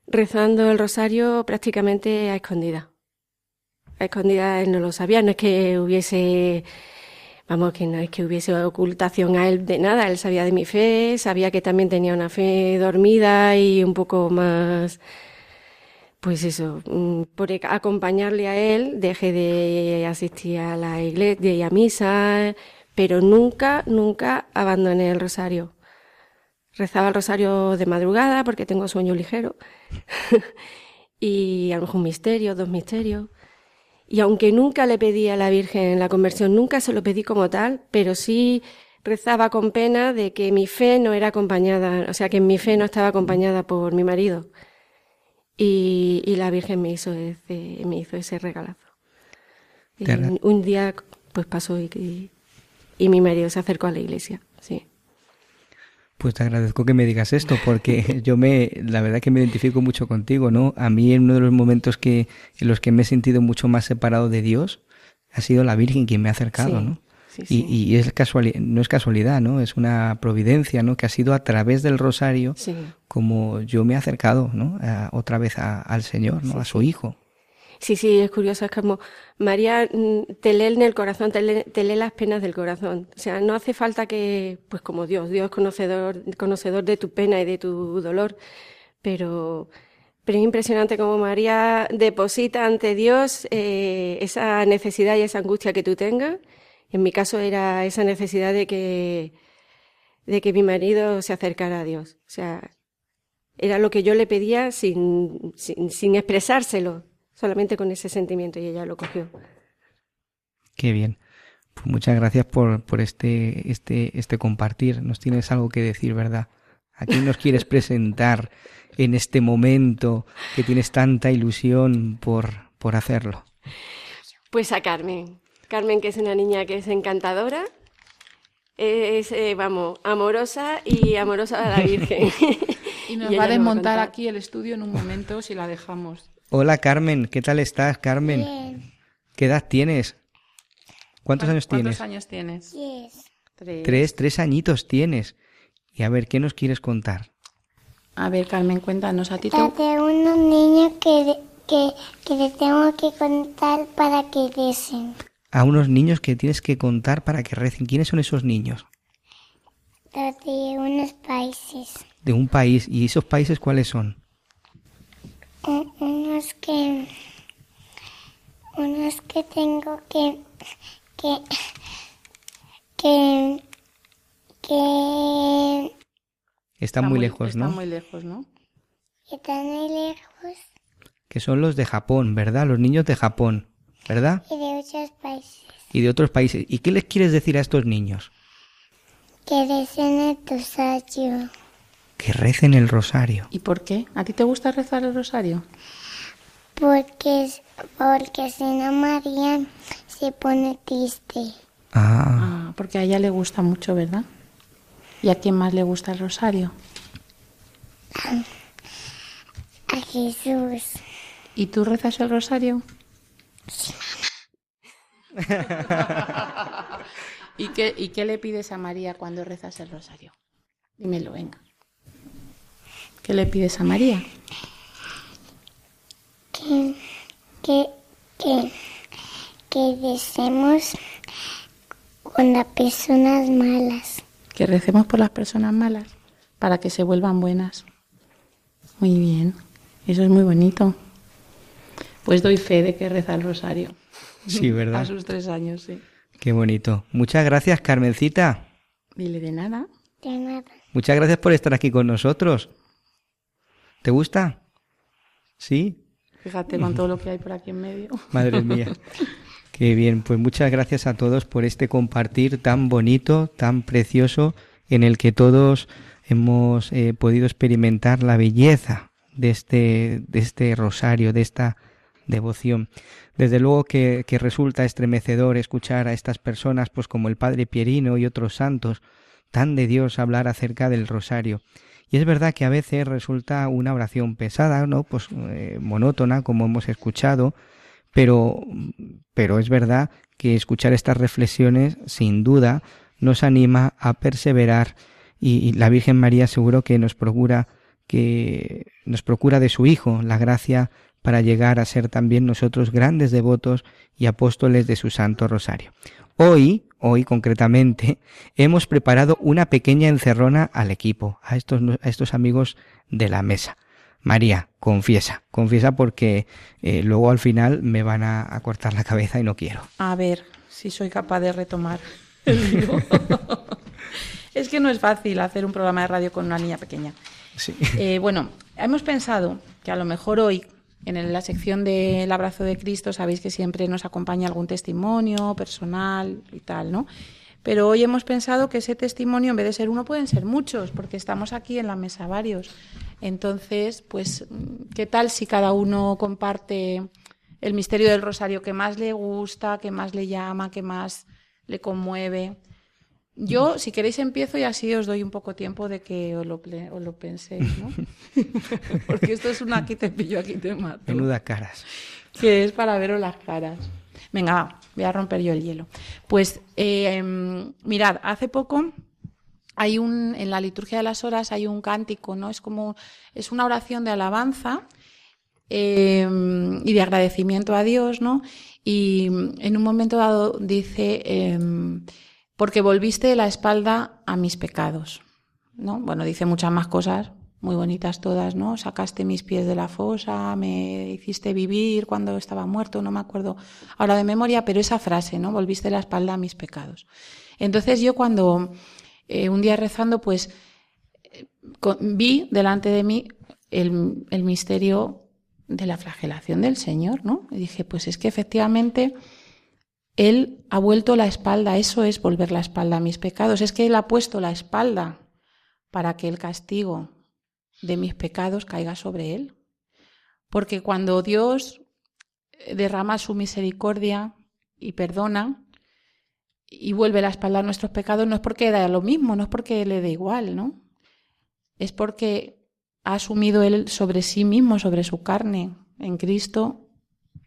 rezando el rosario prácticamente a escondida. A escondida él no lo sabía, no es que hubiese, vamos, que no es que hubiese ocultación a él de nada, él sabía de mi fe, sabía que también tenía una fe dormida y un poco más, pues eso, mm, por acompañarle a él, dejé de asistir a la iglesia y a misa, pero nunca, nunca abandoné el rosario. Rezaba el rosario de madrugada porque tengo sueño ligero. y a lo mejor un misterio, dos misterios. Y aunque nunca le pedí a la Virgen la conversión, nunca se lo pedí como tal, pero sí rezaba con pena de que mi fe no era acompañada, o sea, que mi fe no estaba acompañada por mi marido. Y, la Virgen me hizo ese, me hizo ese regalazo. un día pues pasó y, y mi marido se acercó a la iglesia. Pues te agradezco que me digas esto, porque yo me, la verdad que me identifico mucho contigo, ¿no? A mí en uno de los momentos que, en los que me he sentido mucho más separado de Dios, ha sido la Virgen quien me ha acercado, ¿no? Y, y, es casualidad, no es casualidad, ¿no? Es una providencia, ¿no? Que ha sido a través del rosario como yo me he acercado, ¿no? otra vez al Señor, ¿no? A su Hijo. Sí, sí, es curioso, es como María mm, te lee en el corazón, te lee, las penas del corazón. O sea, no hace falta que, pues como Dios, Dios conocedor, conocedor de tu pena y de tu dolor, pero, pero es impresionante como María deposita ante Dios eh, esa necesidad y esa angustia que tú tengas. En mi caso era esa necesidad de que, de que mi marido se acercara a Dios. O sea, era lo que yo le pedía sin, sin, sin expresárselo, solamente con ese sentimiento y ella lo cogió. Qué bien. Pues muchas gracias por, por este, este, este compartir. Nos tienes algo que decir, ¿verdad? ¿A quién nos quieres presentar en este momento que tienes tanta ilusión por, por hacerlo? Pues a Carmen. Carmen, que es una niña que es encantadora, es, eh, vamos, amorosa y amorosa a la Virgen. y nos va a desmontar aquí el estudio en un momento si la dejamos. Hola Carmen, ¿qué tal estás, Carmen? Bien. ¿Qué edad tienes? ¿Cuántos años tienes? ¿Cuántos años tienes? Yes. Tres. Tres, tres añitos tienes. Y a ver, ¿qué nos quieres contar? A ver, Carmen, cuéntanos a ti. te- de unos niños que, que, que le tengo que contar para que recen. A unos niños que tienes que contar para que recen. ¿Quiénes son esos niños? Los de unos países. De un país. ¿Y esos países cuáles son? Un- Unos que. Unos que tengo que. que. que. que. Están muy, lejos, Está ¿no? muy lejos, ¿no? que están muy lejos Que son los de Japón, ¿verdad? Los niños de Japón, ¿verdad? y de otros países. Y de otros países. ¿Y qué les quieres decir a estos niños? Que recen el rosario. Que recen el rosario. ¿Y por qué? ¿A ti te gusta rezar el rosario? Porque, porque si no María se pone triste. Ah, Ah, porque a ella le gusta mucho, ¿verdad? ¿Y a quién más le gusta el rosario? A Jesús. ¿Y tú rezas el rosario? ¿Y qué, ¿Y qué le pides a María cuando rezas el rosario? Dímelo, venga. ¿Qué le pides a María? Que, que, que, que deseemos con las personas malas. Que recemos por las personas malas para que se vuelvan buenas. Muy bien, eso es muy bonito. Pues doy fe de que reza el rosario. sí, A ¿verdad? sus tres años, sí. Qué bonito. Muchas gracias, Carmencita. Dile de nada. De nada. Muchas gracias por estar aquí con nosotros. ¿Te gusta? ¿Sí? Fíjate con todo lo que hay por aquí en medio. Madre mía. Qué bien, pues muchas gracias a todos por este compartir tan bonito, tan precioso, en el que todos hemos eh, podido experimentar la belleza de este, de este rosario, de esta devoción. Desde luego que, que resulta estremecedor escuchar a estas personas, pues como el Padre Pierino y otros santos, tan de Dios hablar acerca del rosario. Y es verdad que a veces resulta una oración pesada, ¿no? Pues eh, monótona, como hemos escuchado, pero, pero es verdad que escuchar estas reflexiones, sin duda, nos anima a perseverar y, y la Virgen María seguro que nos procura que nos procura de su Hijo la gracia para llegar a ser también nosotros grandes devotos y apóstoles de su Santo Rosario. Hoy, hoy concretamente, hemos preparado una pequeña encerrona al equipo, a estos, a estos amigos de la mesa. María, confiesa, confiesa porque eh, luego al final me van a, a cortar la cabeza y no quiero. A ver si soy capaz de retomar el es que no es fácil hacer un programa de radio con una niña pequeña. Sí. Eh, bueno, hemos pensado que a lo mejor hoy, en la sección del abrazo de Cristo, sabéis que siempre nos acompaña algún testimonio personal y tal, ¿no? Pero hoy hemos pensado que ese testimonio, en vez de ser uno, pueden ser muchos, porque estamos aquí en la mesa varios. Entonces, pues, ¿qué tal si cada uno comparte el misterio del rosario que más le gusta, que más le llama, que más le conmueve? Yo, si queréis, empiezo y así os doy un poco tiempo de que os lo, os lo penséis, ¿no? Porque esto es una aquí te pillo, aquí te mato. Menuda caras. Que es para veros las caras. Venga, va, voy a romper yo el hielo. Pues, eh, em, mirad, hace poco hay un, en la liturgia de las horas hay un cántico, ¿no? Es como, es una oración de alabanza eh, y de agradecimiento a Dios, ¿no? Y en un momento dado dice, eh, porque volviste la espalda a mis pecados, ¿no? Bueno, dice muchas más cosas, muy bonitas todas, ¿no? Sacaste mis pies de la fosa, me hiciste vivir cuando estaba muerto, no me acuerdo ahora de memoria, pero esa frase, ¿no? Volviste la espalda a mis pecados. Entonces yo cuando eh, un día rezando, pues eh, vi delante de mí el, el, misterio de la flagelación del Señor, ¿no? Y dije, pues es que efectivamente Él ha vuelto la espalda, eso es volver la espalda a mis pecados, es que Él ha puesto la espalda para que el castigo de mis pecados caiga sobre Él. Porque cuando Dios derrama su misericordia y perdona y vuelve la espalda a nuestros pecados, no es porque da lo mismo, no es porque le dé igual, ¿no? Es porque ha asumido Él sobre sí mismo, sobre su carne, en Cristo,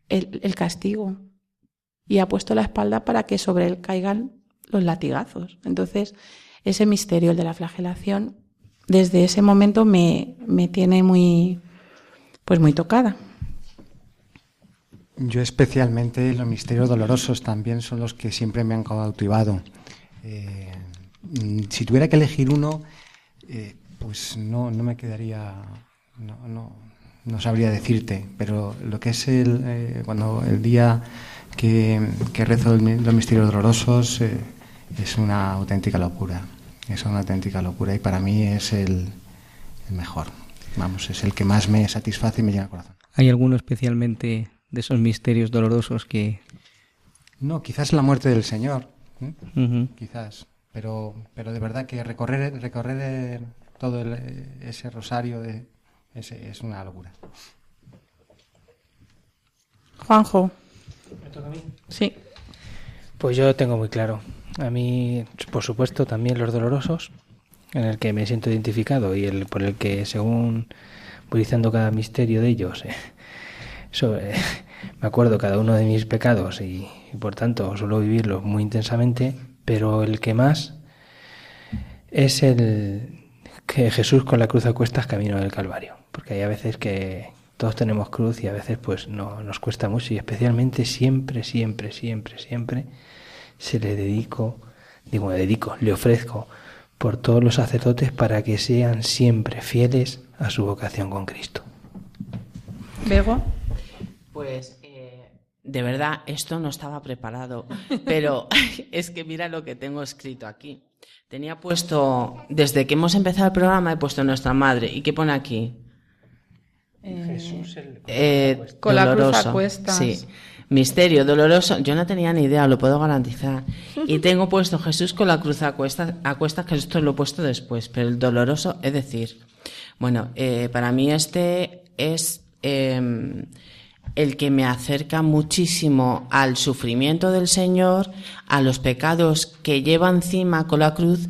el, el castigo. Y ha puesto la espalda para que sobre Él caigan los latigazos. Entonces, ese misterio, el de la flagelación, desde ese momento me, me tiene muy, pues muy tocada. Yo especialmente los misterios dolorosos también son los que siempre me han cautivado. Eh, si tuviera que elegir uno, eh, pues no, no me quedaría, no, no, no, sabría decirte, pero lo que es el, eh, cuando el día que, que rezo los misterios dolorosos eh, es una auténtica locura, es una auténtica locura y para mí es el, el mejor, vamos, es el que más me satisface y me llega al corazón. ¿Hay alguno especialmente de esos misterios dolorosos que... No, quizás la muerte del Señor, ¿eh? uh -huh. quizás, pero, pero de verdad que recorrer, recorrer todo el, ese rosario de, ese, es una locura. Juanjo. ¿Me toca a mí? Sí. Pues yo tengo muy claro. A mí, por supuesto, también los dolorosos, en el que me siento identificado y el por el que, según diciendo cada misterio de ellos, eh, sobre, me acuerdo cada uno de mis pecados y, y, por tanto suelo vivirlos muy intensamente, pero el que más es el que Jesús con la cruz a cuestas camino del Calvario, porque hay a veces que todos tenemos cruz y a veces pues no nos cuesta mucho y especialmente siempre, siempre, siempre, siempre se le dedico, digo, me dedico, le ofrezco por todos los sacerdotes para que sean siempre fieles a su vocación con Cristo. ¿Bego? Pues eh, de verdad, esto no estaba preparado, pero es que mira lo que tengo escrito aquí. Tenía puesto, desde que hemos empezado el programa, he puesto nuestra madre. ¿Y qué pone aquí? Eh, Jesús el, eh, con la cruz a cuestas. Sí. Misterio, doloroso. Yo no tenía ni idea, lo puedo garantizar. Y tengo puesto Jesús con la cruz a cuestas, a cuestas que esto lo he puesto después, pero el doloroso, es decir, bueno, eh, para mí este es eh, el que me acerca muchísimo al sufrimiento del Señor, a los pecados que lleva encima con la cruz,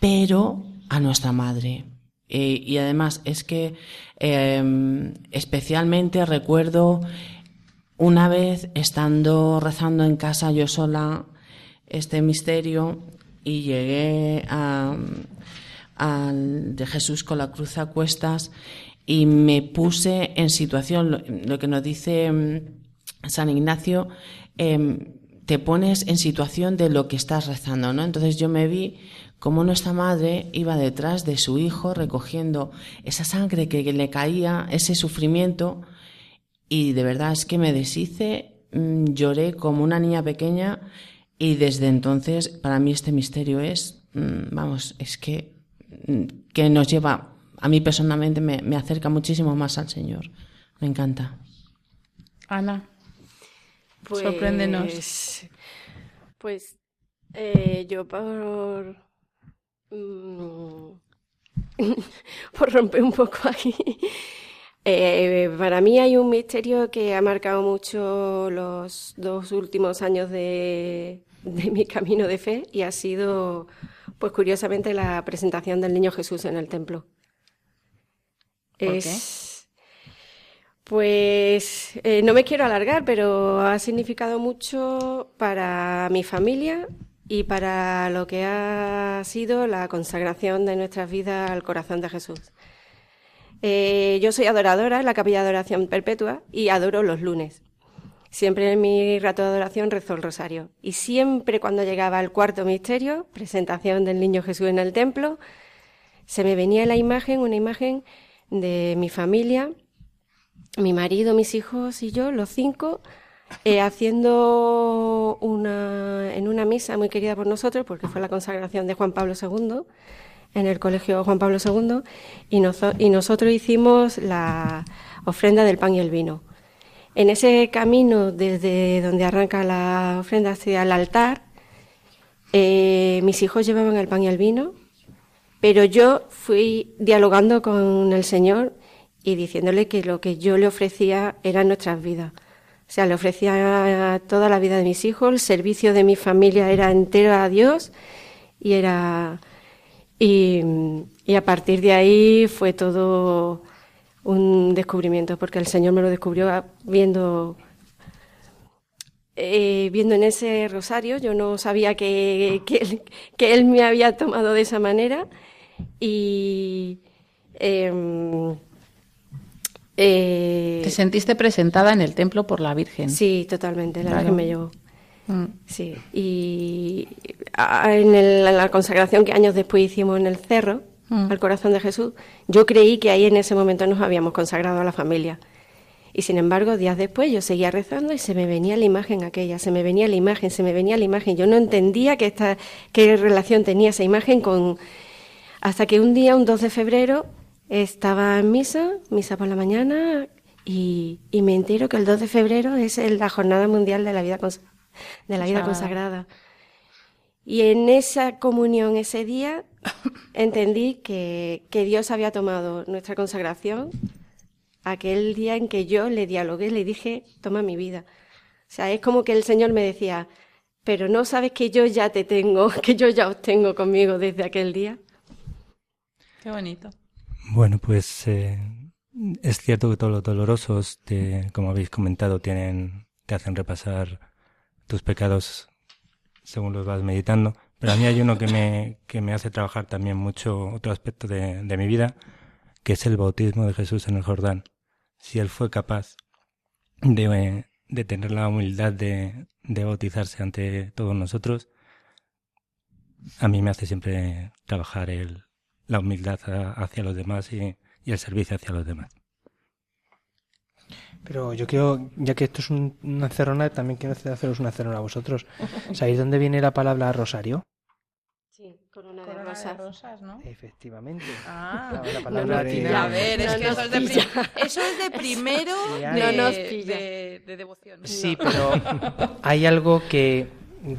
pero a nuestra madre. Eh, y además es que eh, especialmente recuerdo una vez estando rezando en casa yo sola este misterio y llegué a, de Jesús con la cruz a cuestas y me puse en situación, lo, que nos dice mm, San Ignacio, eh, te pones en situación de lo que estás rezando, ¿no? Entonces yo me vi como nuestra madre iba detrás de su hijo recogiendo esa sangre que le caía, ese sufrimiento, y de verdad es que me deshice, mmm, lloré como una niña pequeña, y desde entonces para mí este misterio es, mmm, vamos, es que, mmm, que nos lleva a mí personalmente me, me, acerca muchísimo más al Señor. Me encanta. Ana, pues, sorpréndenos. Pues eh, yo por, mmm, por romper un poco aquí. Eh, para mí hay un misterio que ha marcado mucho los dos últimos años de, de mi camino de fe y ha sido, pues curiosamente, la presentación del Niño Jesús en el templo. ¿Por es, Pues eh, no me quiero alargar, pero ha significado mucho para mi familia y para lo que ha sido la consagración de nuestras vidas al corazón de Jesús. Eh, yo soy adoradora en la capilla de adoración perpetua y adoro los lunes. Siempre en mi rato de adoración rezo el rosario. Y siempre cuando llegaba al cuarto misterio, presentación del niño Jesús en el templo, se me venía la imagen, una imagen de mi familia, mi marido, mis hijos y yo, los cinco, eh, haciendo una, en una misa muy querida por nosotros, porque fue la consagración de Juan Pablo II, en el colegio Juan Pablo II, y, noso- y nosotros hicimos la ofrenda del pan y el vino. En ese camino, desde donde arranca la ofrenda hacia el altar, eh, mis hijos llevaban el pan y el vino, pero yo fui dialogando con el Señor y diciéndole que lo que yo le ofrecía eran nuestras vidas. O sea, le ofrecía toda la vida de mis hijos, el servicio de mi familia era entero a Dios y era y, a partir de ahí fue todo un descubrimiento, porque el Señor me lo descubrió viendo eh, viendo en ese rosario. Yo no sabía que, que él me había tomado de esa manera y em, eh, Te sentiste presentada en el templo por la Virgen. Sí, totalmente, la Claro. Virgen me llevó. Mm. Sí, y a- en, el- en la consagración que años después hicimos en el cerro, Mm. al corazón de Jesús, yo creí que ahí en ese momento nos habíamos consagrado a la familia. Y sin embargo, días después yo seguía rezando y se me venía la imagen aquella, se me venía la imagen, se me venía la imagen. Yo no entendía que esta, qué relación tenía esa imagen con... Hasta que un día, un 2 de febrero, estaba en misa, misa por la mañana, y, y me entero que el 2 de febrero es la Jornada Mundial de la Vida, cons- de la vida Consagrada. Consagrada. Y en esa comunión ese día entendí que, que Dios había tomado nuestra consagración aquel día en que yo le dialogué, le dije, toma mi vida. O sea, es como que el Señor me decía, pero no sabes que yo ya te tengo, que yo ya os tengo conmigo desde aquel día. Qué bonito. Bueno, pues eh, es cierto que todos los dolorosos, te- como habéis comentado, tienen, te hacen repasar tus pecados según los vas meditando. Pero a mí hay uno que me, que me hace trabajar también mucho otro aspecto de, de mi vida, que es el bautismo de Jesús en el Jordán. Si él fue capaz de, de tener la humildad de, de bautizarse ante todos nosotros, a mí me hace siempre trabajar el, la humildad hacia los demás y, y el servicio hacia los demás. Pero yo quiero, ya que esto es un- una cerrona, también quiero hacer- haceros una cerrona a vosotros. ¿Sabéis dónde viene la palabra rosario? Sí, corona, Corona de de rosas. rosas, ¿no? Efectivamente. Ah, La No palabra pilla. a ver, es No que eso es, de eso es de primero Ya. de, No nos pilla. de- de devoción. Sí, pero hay algo que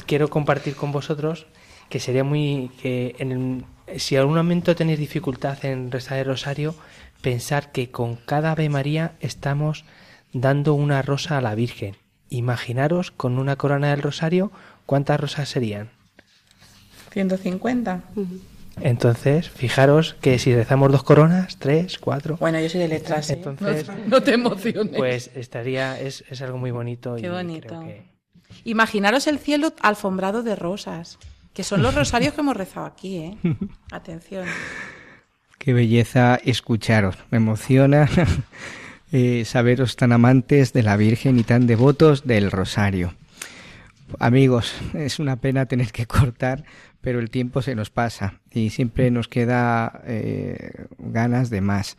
quiero compartir con vosotros que sería muy que en el- si algún momento tenéis dificultad en rezar el rosario, pensar que con cada Ave María estamos dando una rosa a la Virgen. Imaginaros con una corona del rosario cuántas rosas serían. 150. Entonces, fijaros que si rezamos dos coronas, tres, cuatro, Bueno, yo soy de letras. ¿eh? Entonces- no, no te emociones. pues estaría es, es algo muy bonito. Qué y bonito. creo que- Imaginaros el cielo alfombrado de rosas, que son los rosarios que hemos rezado aquí, ¿eh? Atención. Qué belleza escucharos. Me emociona eh, saberos tan amantes de la Virgen y tan devotos del Rosario. Amigos, es una pena tener que cortar, pero el tiempo se nos pasa y siempre nos queda eh, ganas de más.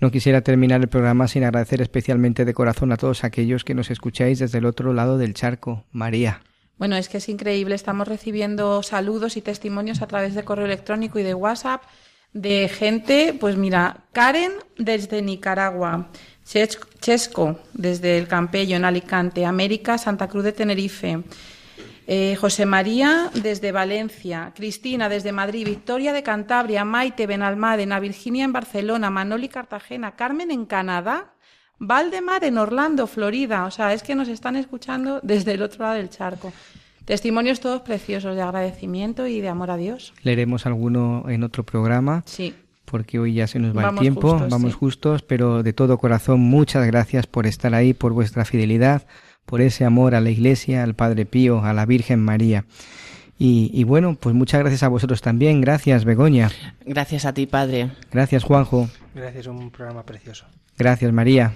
No quisiera terminar el programa sin agradecer especialmente de corazón a todos aquellos que nos escucháis desde el otro lado del charco. María. Bueno, es que es increíble. Estamos recibiendo saludos y testimonios a través de correo electrónico y de WhatsApp de gente, pues mira, Karen desde Nicaragua, Ches- Chesco desde el Campello en Alicante, América, Santa Cruz de Tenerife, eh, José María desde Valencia, Cristina desde Madrid, Victoria de Cantabria, Maite Benalmádena, Virginia en Barcelona, Manoli Cartagena, Carmen en Canadá, Valdemar en Orlando, Florida. O sea, es que nos están escuchando desde el otro lado del charco. Testimonios todos preciosos de agradecimiento y de amor a Dios. Leeremos alguno en otro programa. Sí. porque hoy ya se nos va Vamos el tiempo, justos, vamos sí. justos, pero de todo corazón muchas gracias por estar ahí, por vuestra fidelidad, por ese amor a la Iglesia, al Padre Pío, a la Virgen María. Y, y bueno, pues muchas gracias a vosotros también, gracias Begoña, Gracias a ti, Padre. gracias Juanjo, Gracias, un programa precioso. Gracias María,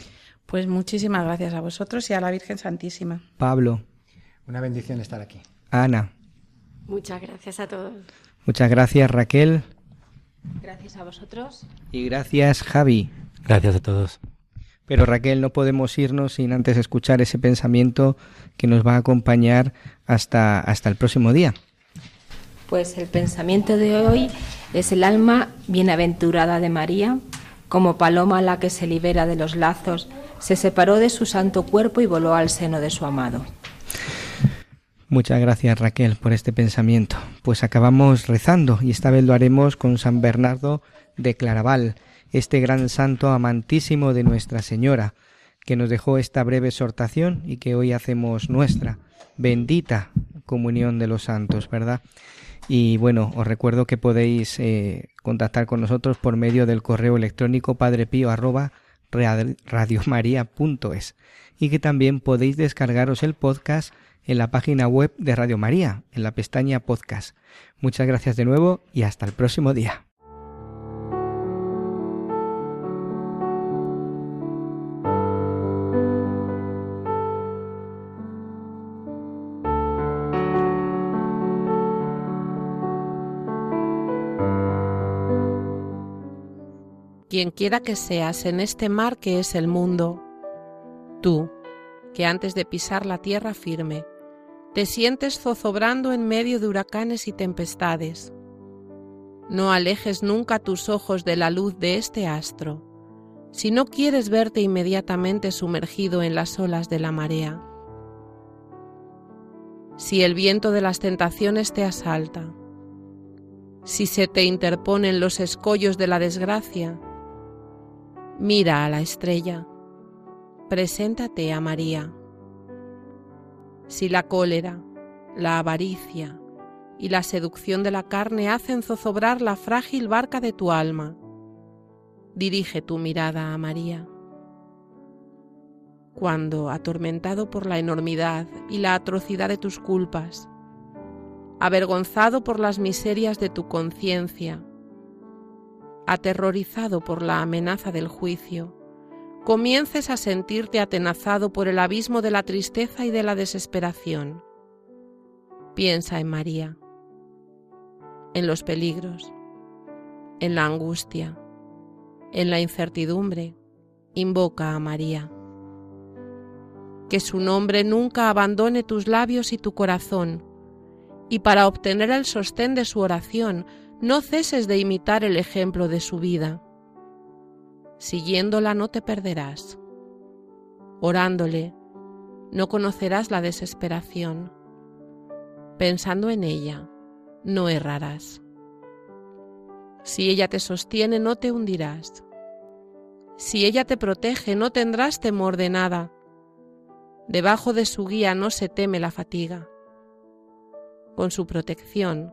Pues muchísimas gracias a vosotros y a la Virgen Santísima. Pablo, Una bendición estar aquí. Ana, Muchas gracias a todos. muchas gracias Raquel Gracias a vosotros. y gracias Javi. Gracias a todos. Pero Raquel, no podemos irnos sin antes escuchar ese pensamiento que nos va a acompañar hasta, hasta el próximo día. Pues el pensamiento de hoy es el alma bienaventurada de María, como paloma la que se libera de los lazos, se separó de su santo cuerpo y voló al seno de su amado. Muchas gracias Raquel por este pensamiento. Pues acabamos rezando y esta vez lo haremos con San Bernardo de Claraval, este gran santo amantísimo de Nuestra Señora, que nos dejó esta breve exhortación y que hoy hacemos nuestra. Bendita comunión de los santos, ¿verdad? Y bueno, os recuerdo que podéis eh, contactar con nosotros por medio del correo electrónico padrepío arroba radiomaria.es y que también podéis descargaros el podcast en la página web de Radio María, en la pestaña podcast. Muchas gracias de nuevo y hasta el próximo día. Quien quiera que seas en este mar que es el mundo, tú, que antes de pisar la tierra firme, te sientes zozobrando en medio de huracanes y tempestades. No alejes nunca tus ojos de la luz de este astro, si no quieres verte inmediatamente sumergido en las olas de la marea. Si el viento de las tentaciones te asalta, si se te interponen los escollos de la desgracia, mira a la estrella, preséntate a María si la cólera, la avaricia y la seducción de la carne hacen zozobrar la frágil barca de tu alma, dirige tu mirada a María. Cuando, atormentado por la enormidad y la atrocidad de tus culpas, avergonzado por las miserias de tu conciencia, aterrorizado por la amenaza del juicio, comiences a sentirte atenazado por el abismo de la tristeza y de la desesperación. Piensa en María, en los peligros, en la angustia, en la incertidumbre. Invoca a María. Que su nombre nunca abandone tus labios y tu corazón, y para obtener el sostén de su oración, no ceses de imitar el ejemplo de su vida Siguiéndola no te perderás. Orándole, no conocerás la desesperación. Pensando en ella, no errarás. Si ella te sostiene, no te hundirás. Si ella te protege, no tendrás temor de nada. Debajo de su guía no se teme la fatiga. Con su protección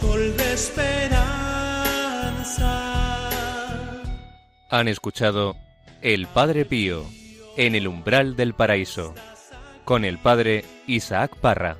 De esperanza. Han escuchado El Padre Pío en el umbral del paraíso con el Padre Isaac Parra.